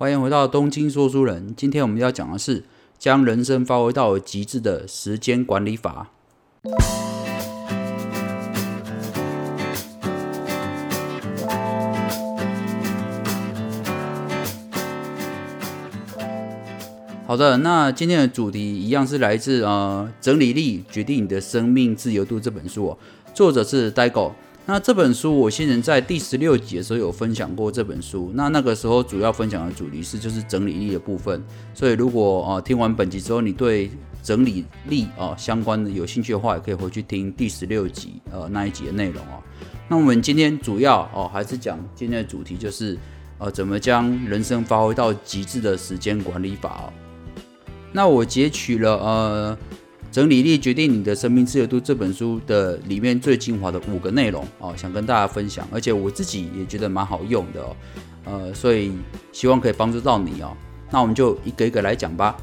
欢迎回到东京说书人。今天我们要讲的是将人生发挥到极致的时间管理法。好的，那今天的主题一样是来自呃《整理力决定你的生命自由度》这本书哦，作者是戴哥。那这本书我先前在第十六集的时候有分享过这本书，那那个时候主要分享的主题是就是整理力的部分。所以如果呃听完本集之后，你对整理力啊相关的有兴趣的话，也可以回去听第十六集呃那一集的内容哦。那我们今天主要哦还是讲今天的主题就是呃怎么将人生发挥到极致的时间管理法。那我截取了呃《整理力决定你的生命自由度》这本书的里面最精华的五个内容哦，想跟大家分享，而且我自己也觉得蛮好用的哦，呃，所以希望可以帮助到你哦。那我们就一个一个来讲吧。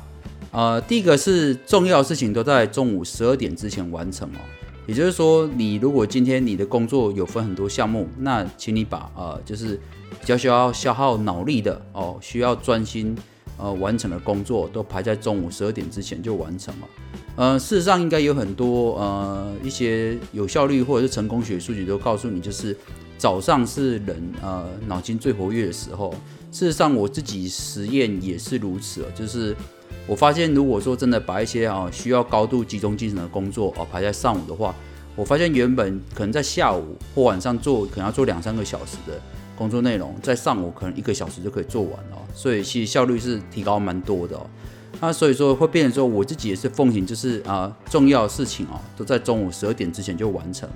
呃，第一个是重要事情都在中午十二点之前完成哦，也就是说，你如果今天你的工作有分很多项目，那请你把呃就是比较需要消耗脑力的哦，需要专心。呃，完成的工作都排在中午十二点之前就完成了。呃，事实上应该有很多呃一些有效率或者是成功学数据都告诉你，就是早上是人呃脑筋最活跃的时候。事实上我自己实验也是如此哦，就是我发现如果说真的把一些啊需要高度集中精神的工作哦排在上午的话，我发现原本可能在下午或晚上做可能要做两三个小时的。工作内容在上午可能一个小时就可以做完了，所以其实效率是提高蛮多的哦。那所以说会变成说，我自己也是奉行，就是啊，重要的事情哦都在中午十二点之前就完成。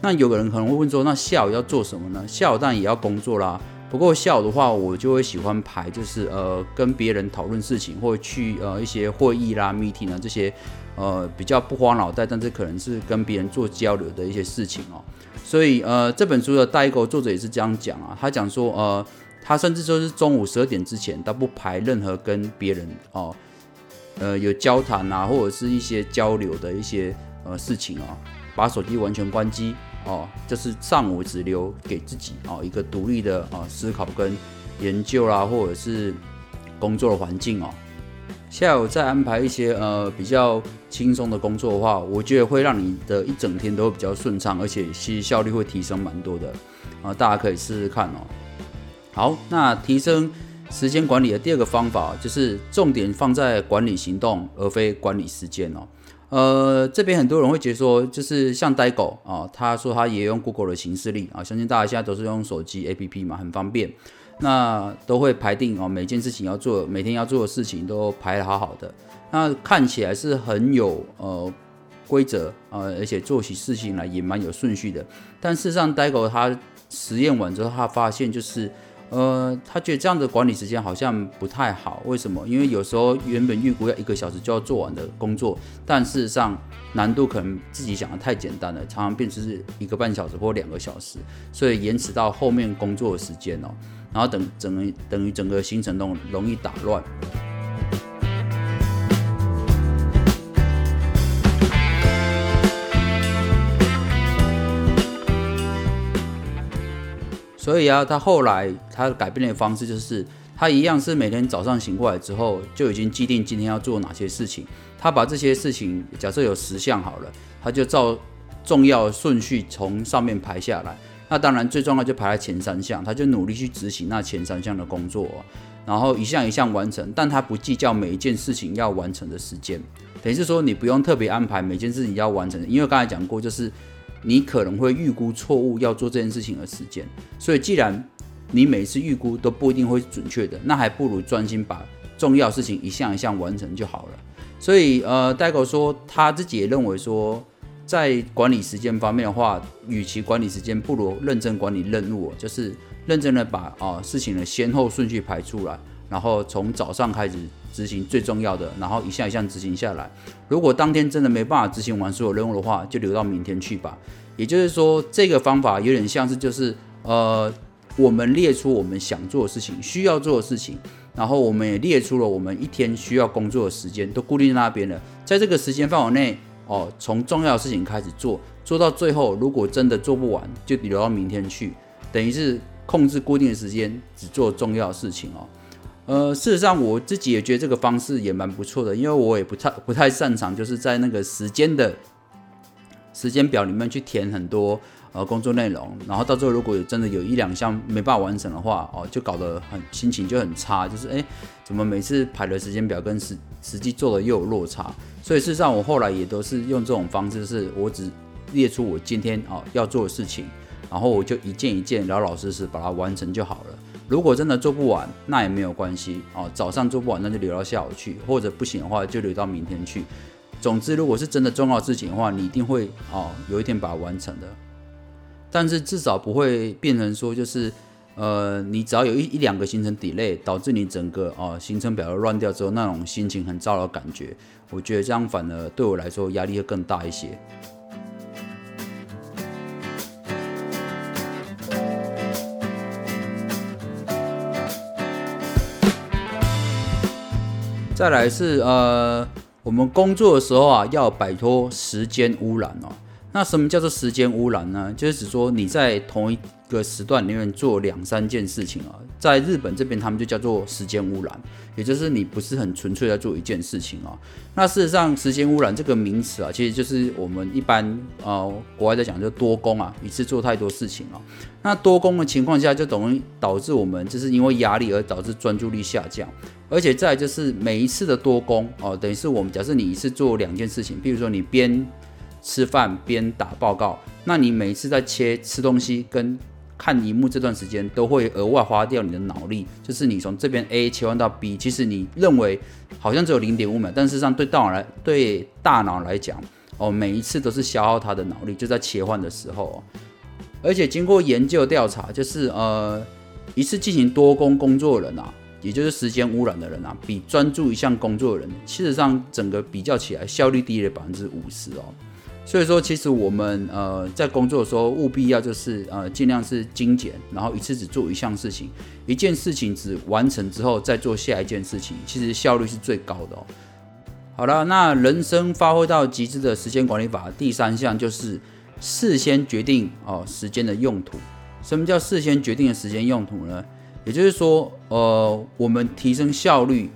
那有个人可能会问说，那下午要做什么呢？下午当然也要工作啦。不过下午的话，我就会喜欢排，就是呃跟别人讨论事情，或者去呃一些会议啦、meeting 啊这些呃比较不花脑袋，但是可能是跟别人做交流的一些事情哦。所以，呃，这本书的代购作者也是这样讲啊。他讲说，呃，他甚至说是中午十二点之前，他不排任何跟别人哦，呃有交谈啊，或者是一些交流的一些呃事情啊，把手机完全关机哦，就是上午只留给自己哦一个独立的啊思考跟研究啦，或者是工作的环境哦。下午再安排一些呃比较轻松的工作的话，我觉得会让你的一整天都比较顺畅，而且其实效率会提升蛮多的啊，大家可以试试看哦。好，那提升时间管理的第二个方法就是重点放在管理行动，而非管理时间哦。呃，这边很多人会觉得说，就是像呆狗啊，他说他也用 Google 的形式力啊，相信大家现在都是用手机 APP 嘛，很方便。那都会排定哦，每件事情要做，每天要做的事情都排得好好的。那看起来是很有呃规则呃，而且做起事情来也蛮有顺序的。但事实上，呆狗他实验完之后，他发现就是呃，他觉得这样的管理时间好像不太好。为什么？因为有时候原本预估要一个小时就要做完的工作，但事实上难度可能自己想的太简单了，常常变成是一个半小时或两个小时，所以延迟到后面工作的时间哦。然后等整个等于整个行程都容易打乱，所以啊，他后来他改变的方式就是，他一样是每天早上醒过来之后就已经既定今天要做哪些事情，他把这些事情假设有十项好了，他就照重要顺序从上面排下来。那当然，最重要就排在前三项，他就努力去执行那前三项的工作，然后一项一项完成。但他不计较每一件事情要完成的时间，等于是说你不用特别安排每件事情要完成，因为刚才讲过，就是你可能会预估错误要做这件事情的时间。所以既然你每次预估都不一定会准确的，那还不如专心把重要事情一项一项完成就好了。所以呃，戴狗说他自己也认为说。在管理时间方面的话，与其管理时间，不如认真管理任务，就是认真的把啊事情的先后顺序排出来，然后从早上开始执行最重要的，然后一项一项执行下来。如果当天真的没办法执行完所有任务的话，就留到明天去吧。也就是说，这个方法有点像是就是呃，我们列出我们想做的事情、需要做的事情，然后我们也列出了我们一天需要工作的时间，都固定在那边了，在这个时间范围内。哦，从重要的事情开始做，做到最后，如果真的做不完，就留到明天去，等于是控制固定的时间，只做重要的事情哦。呃，事实上我自己也觉得这个方式也蛮不错的，因为我也不太不太擅长，就是在那个时间的时间表里面去填很多呃工作内容，然后到最后如果真的有一两项没办法完成的话，哦，就搞得很心情就很差，就是哎，怎么每次排的时间表跟实实际做的又有落差？所以事实上我后来也都是用这种方式，是我只列出我今天哦要做的事情，然后我就一件一件老老实实把它完成就好了。如果真的做不完，那也没有关系哦。早上做不完，那就留到下午去，或者不行的话，就留到明天去。总之，如果是真的重要事情的话，你一定会哦，有一天把它完成的。但是至少不会变成说，就是呃，你只要有一一两个行程 delay，导致你整个哦行程表都乱掉之后，那种心情很糟的感觉，我觉得这样反而对我来说压力会更大一些。再来是呃，我们工作的时候啊，要摆脱时间污染哦。那什么叫做时间污染呢？就是指说你在同一个时段里面做两三件事情啊，在日本这边他们就叫做时间污染，也就是你不是很纯粹在做一件事情啊。那事实上，时间污染这个名词啊，其实就是我们一般呃国外在讲就多工啊，一次做太多事情啊。那多工的情况下，就等于导致我们就是因为压力而导致专注力下降，而且再就是每一次的多工哦，等于是我们假设你一次做两件事情，比如说你边吃饭边打报告，那你每一次在切吃东西跟看荧幕这段时间都会额外花掉你的脑力，就是你从这边 A 切换到 B，其实你认为好像只有零点五秒，但事实上对大脑来对大脑来讲，哦，每一次都是消耗它的脑力，就在切换的时候。而且经过研究调查，就是呃，一次进行多工工作的人啊，也就是时间污染的人啊，比专注一项工作的人，事实上整个比较起来效率低了百分之五十哦。所以说，其实我们呃在工作的时候，务必要就是呃尽量是精简，然后一次只做一项事情，一件事情只完成之后再做下一件事情，其实效率是最高的哦。好了，那人生发挥到极致的时间管理法第三项就是事先决定哦时间的用途。什么叫事先决定的时间用途呢？也就是说，呃，我们提升效率，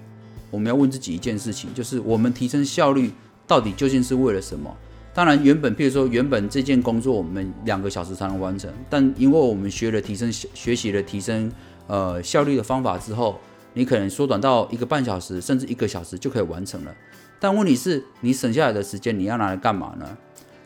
我们要问自己一件事情，就是我们提升效率到底究竟是为了什么？当然，原本譬如说，原本这件工作我们两个小时才能完成，但因为我们学了提升学习了提升呃效率的方法之后，你可能缩短到一个半小时，甚至一个小时就可以完成了。但问题是，你省下来的时间你要拿来干嘛呢？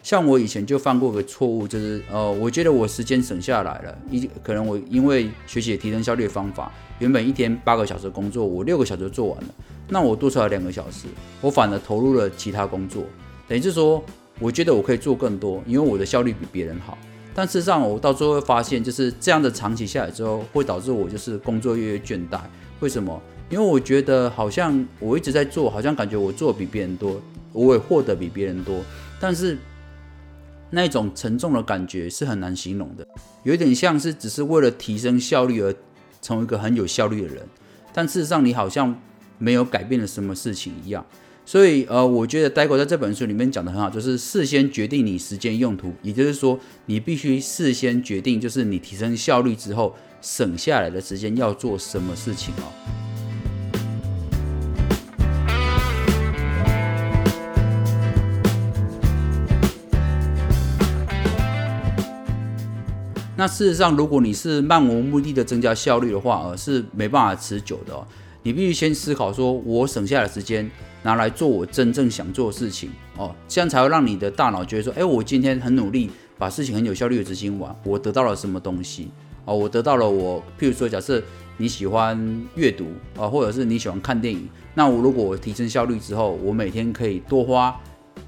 像我以前就犯过个错误，就是呃，我觉得我时间省下来了，一可能我因为学习提升效率的方法，原本一天八个小时工作，我六个小时做完了，那我多出来两个小时，我反而投入了其他工作，等于是说。我觉得我可以做更多，因为我的效率比别人好。但事实上，我到最后会发现，就是这样的长期下来之后，会导致我就是工作越越倦怠。为什么？因为我觉得好像我一直在做，好像感觉我做比别人多，我也获得比别人多。但是那种沉重的感觉是很难形容的，有点像是只是为了提升效率而成为一个很有效率的人，但事实上你好像没有改变了什么事情一样。所以，呃，我觉得呆狗在这本书里面讲的很好，就是事先决定你时间用途，也就是说，你必须事先决定，就是你提升效率之后省下来的时间要做什么事情哦。那事实上，如果你是漫无目的的增加效率的话，而是没办法持久的哦。你必须先思考，说我省下的时间。拿来做我真正想做的事情哦，这样才会让你的大脑觉得说，哎，我今天很努力，把事情很有效率的执行完，我得到了什么东西哦？我得到了我，譬如说，假设你喜欢阅读啊，或者是你喜欢看电影，那我如果我提升效率之后，我每天可以多花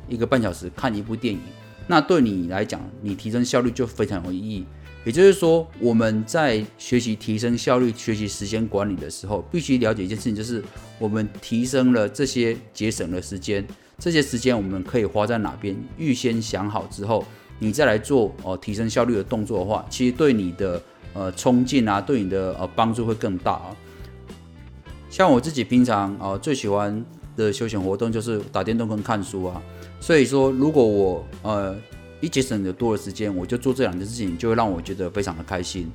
一个半小时看一部电影，那对你来讲，你提升效率就非常有意义。也就是说，我们在学习提升效率、学习时间管理的时候，必须了解一件事情，就是我们提升了这些节省的时间，这些时间我们可以花在哪边？预先想好之后，你再来做哦提升效率的动作的话，其实对你的呃冲劲啊，对你的呃帮助会更大啊。像我自己平常啊最喜欢的休闲活动就是打电动跟看书啊，所以说如果我呃。一节省的多的时间，我就做这两件事情，就会让我觉得非常的开心。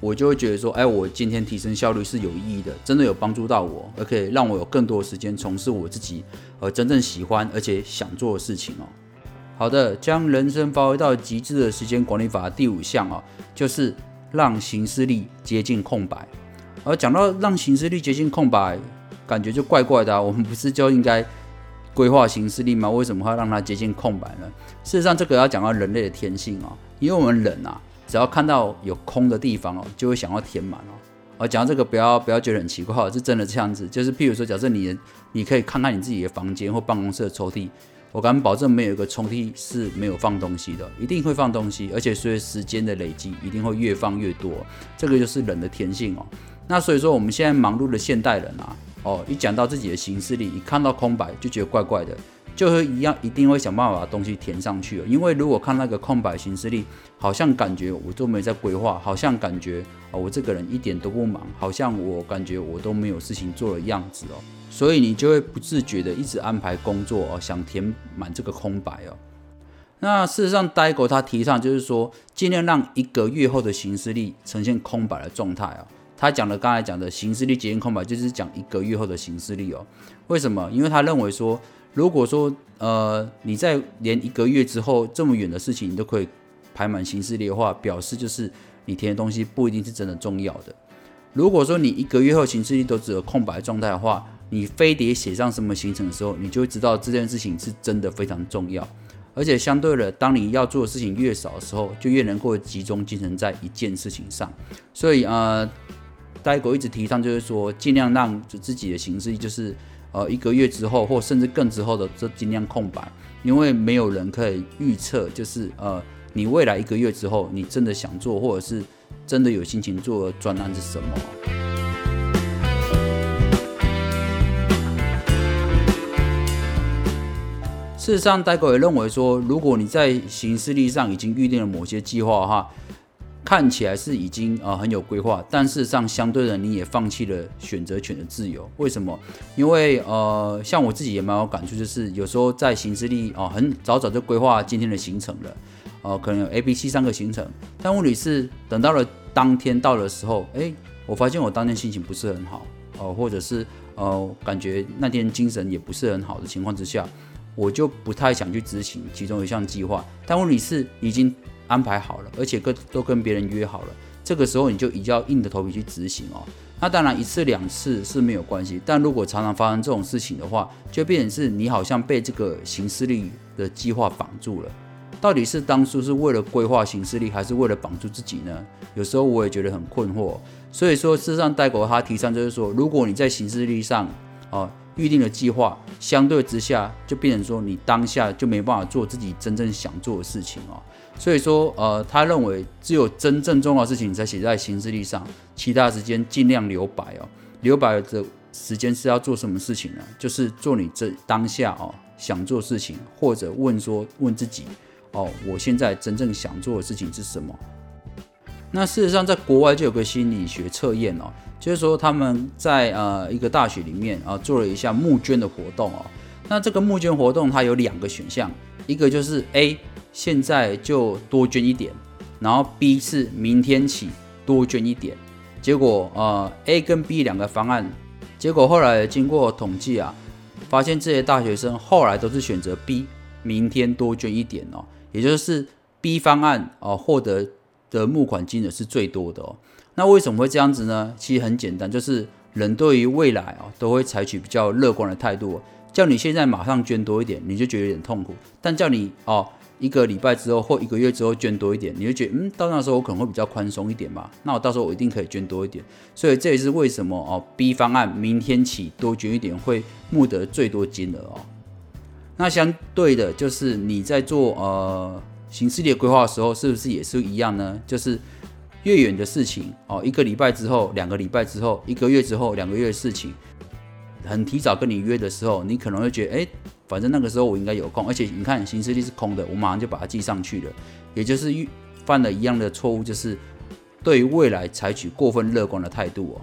我就会觉得说，哎，我今天提升效率是有意义的，真的有帮助到我，而可以让我有更多的时间从事我自己呃真正喜欢而且想做的事情哦。好的，将人生发挥到极致的时间管理法第五项哦，就是让行事力接近空白。而讲到让行事力接近空白，感觉就怪怪的啊。我们不是就应该规划行事力吗？为什么会让它接近空白呢？事实上，这个要讲到人类的天性哦，因为我们人啊。只要看到有空的地方哦，就会想要填满哦。而讲到这个，不要不要觉得很奇怪，是真的这样子。就是譬如说，假设你你可以看看你自己的房间或办公室的抽屉，我敢保证没有一个抽屉是没有放东西的，一定会放东西，而且随着时间的累积，一定会越放越多。这个就是人的天性哦。那所以说，我们现在忙碌的现代人啊，哦，一讲到自己的行事力，一看到空白就觉得怪怪的。就会一样，一定会想办法把东西填上去了。因为如果看那个空白行事力，好像感觉我都没在规划，好像感觉哦，我这个人一点都不忙，好像我感觉我都没有事情做的样子哦。所以你就会不自觉的一直安排工作哦，想填满这个空白哦。那事实上，呆狗他提倡就是说，尽量让一个月后的形式力呈现空白的状态啊。他讲的刚才讲的形式力接近空白，就是讲一个月后的形式力哦。为什么？因为他认为说。如果说呃你在连一个月之后这么远的事情你都可以排满行事历的话，表示就是你填的东西不一定是真的重要的。如果说你一个月后行事历都只有空白状态的话，你非得写上什么行程的时候，你就会知道这件事情是真的非常重要。而且相对的，当你要做的事情越少的时候，就越能够集中精神在一件事情上。所以呃，呆狗一直提倡就是说，尽量让自己的形式就是。呃，一个月之后，或甚至更之后的，这尽量空白，因为没有人可以预测，就是呃，你未来一个月之后，你真的想做，或者是真的有心情做专栏是什么？事实上，代狗也认为说，如果你在行事历上已经预定了某些计划的话，看起来是已经呃很有规划，但事实上相对的你也放弃了选择权的自由。为什么？因为呃像我自己也蛮有感触，就是有时候在行事历哦很早早就规划今天的行程了，呃可能有 A、B、C 三个行程，但问题是等到了当天到的时候，哎，我发现我当天心情不是很好，哦或者是呃感觉那天精神也不是很好的情况之下，我就不太想去执行其中一项计划。但问题是已经。安排好了，而且跟都跟别人约好了，这个时候你就一定要硬着头皮去执行哦。那当然一次两次是没有关系，但如果常常发生这种事情的话，就变成是你好像被这个行事力的计划绑住了。到底是当初是为了规划行事力，还是为了绑住自己呢？有时候我也觉得很困惑。所以说，事实上，代国他提倡就是说，如果你在行事力上哦预定的计划，相对之下就变成说你当下就没办法做自己真正想做的事情哦。所以说，呃，他认为只有真正重要的事情才写在行事历上，其他时间尽量留白哦。留白的时间是要做什么事情呢？就是做你这当下哦想做事情，或者问说问自己哦，我现在真正想做的事情是什么？那事实上，在国外就有个心理学测验哦，就是说他们在呃一个大学里面啊做了一项募捐的活动哦。那这个募捐活动它有两个选项，一个就是 A。现在就多捐一点，然后 B 是明天起多捐一点。结果呃 A 跟 B 两个方案，结果后来经过统计啊，发现这些大学生后来都是选择 B，明天多捐一点哦，也就是 B 方案哦获得的募款金额是最多的哦。那为什么会这样子呢？其实很简单，就是人对于未来哦都会采取比较乐观的态度。叫你现在马上捐多一点，你就觉得有点痛苦；但叫你哦。一个礼拜之后或一个月之后捐多一点，你就觉得嗯，到那时候我可能会比较宽松一点嘛。那我到时候我一定可以捐多一点。所以这也是为什么哦，B 方案明天起多捐一点会募得最多金额哦。那相对的，就是你在做呃行事历规划的时候，是不是也是一样呢？就是越远的事情哦，一个礼拜之后、两个礼拜之后、一个月之后、两个月的事情，很提早跟你约的时候，你可能会觉得哎。反正那个时候我应该有空，而且你看行事历是空的，我马上就把它记上去了。也就是犯了一样的错误，就是对于未来采取过分乐观的态度哦。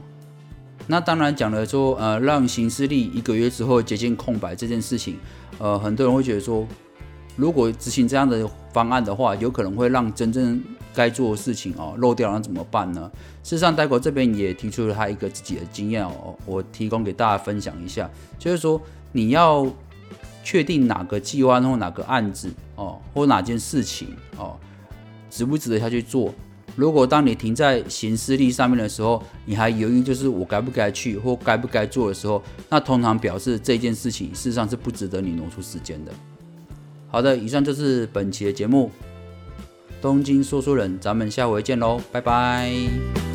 那当然讲了说，呃，让行事历一个月之后接近空白这件事情，呃，很多人会觉得说，如果执行这样的方案的话，有可能会让真正该做的事情哦漏掉了怎么办呢？事实上，戴国这边也提出了他一个自己的经验哦，我提供给大家分享一下，就是说你要确定哪个计划或哪个案子哦，或哪件事情哦，值不值得下去做。如果当你停在行事力上面的时候，你还犹豫就是我该不该去或该不该做的时候，那通常表示这件事情事实上是不值得你挪出时间的。好的，以上就是本期的节目，东京说书人，咱们下回见喽，拜拜。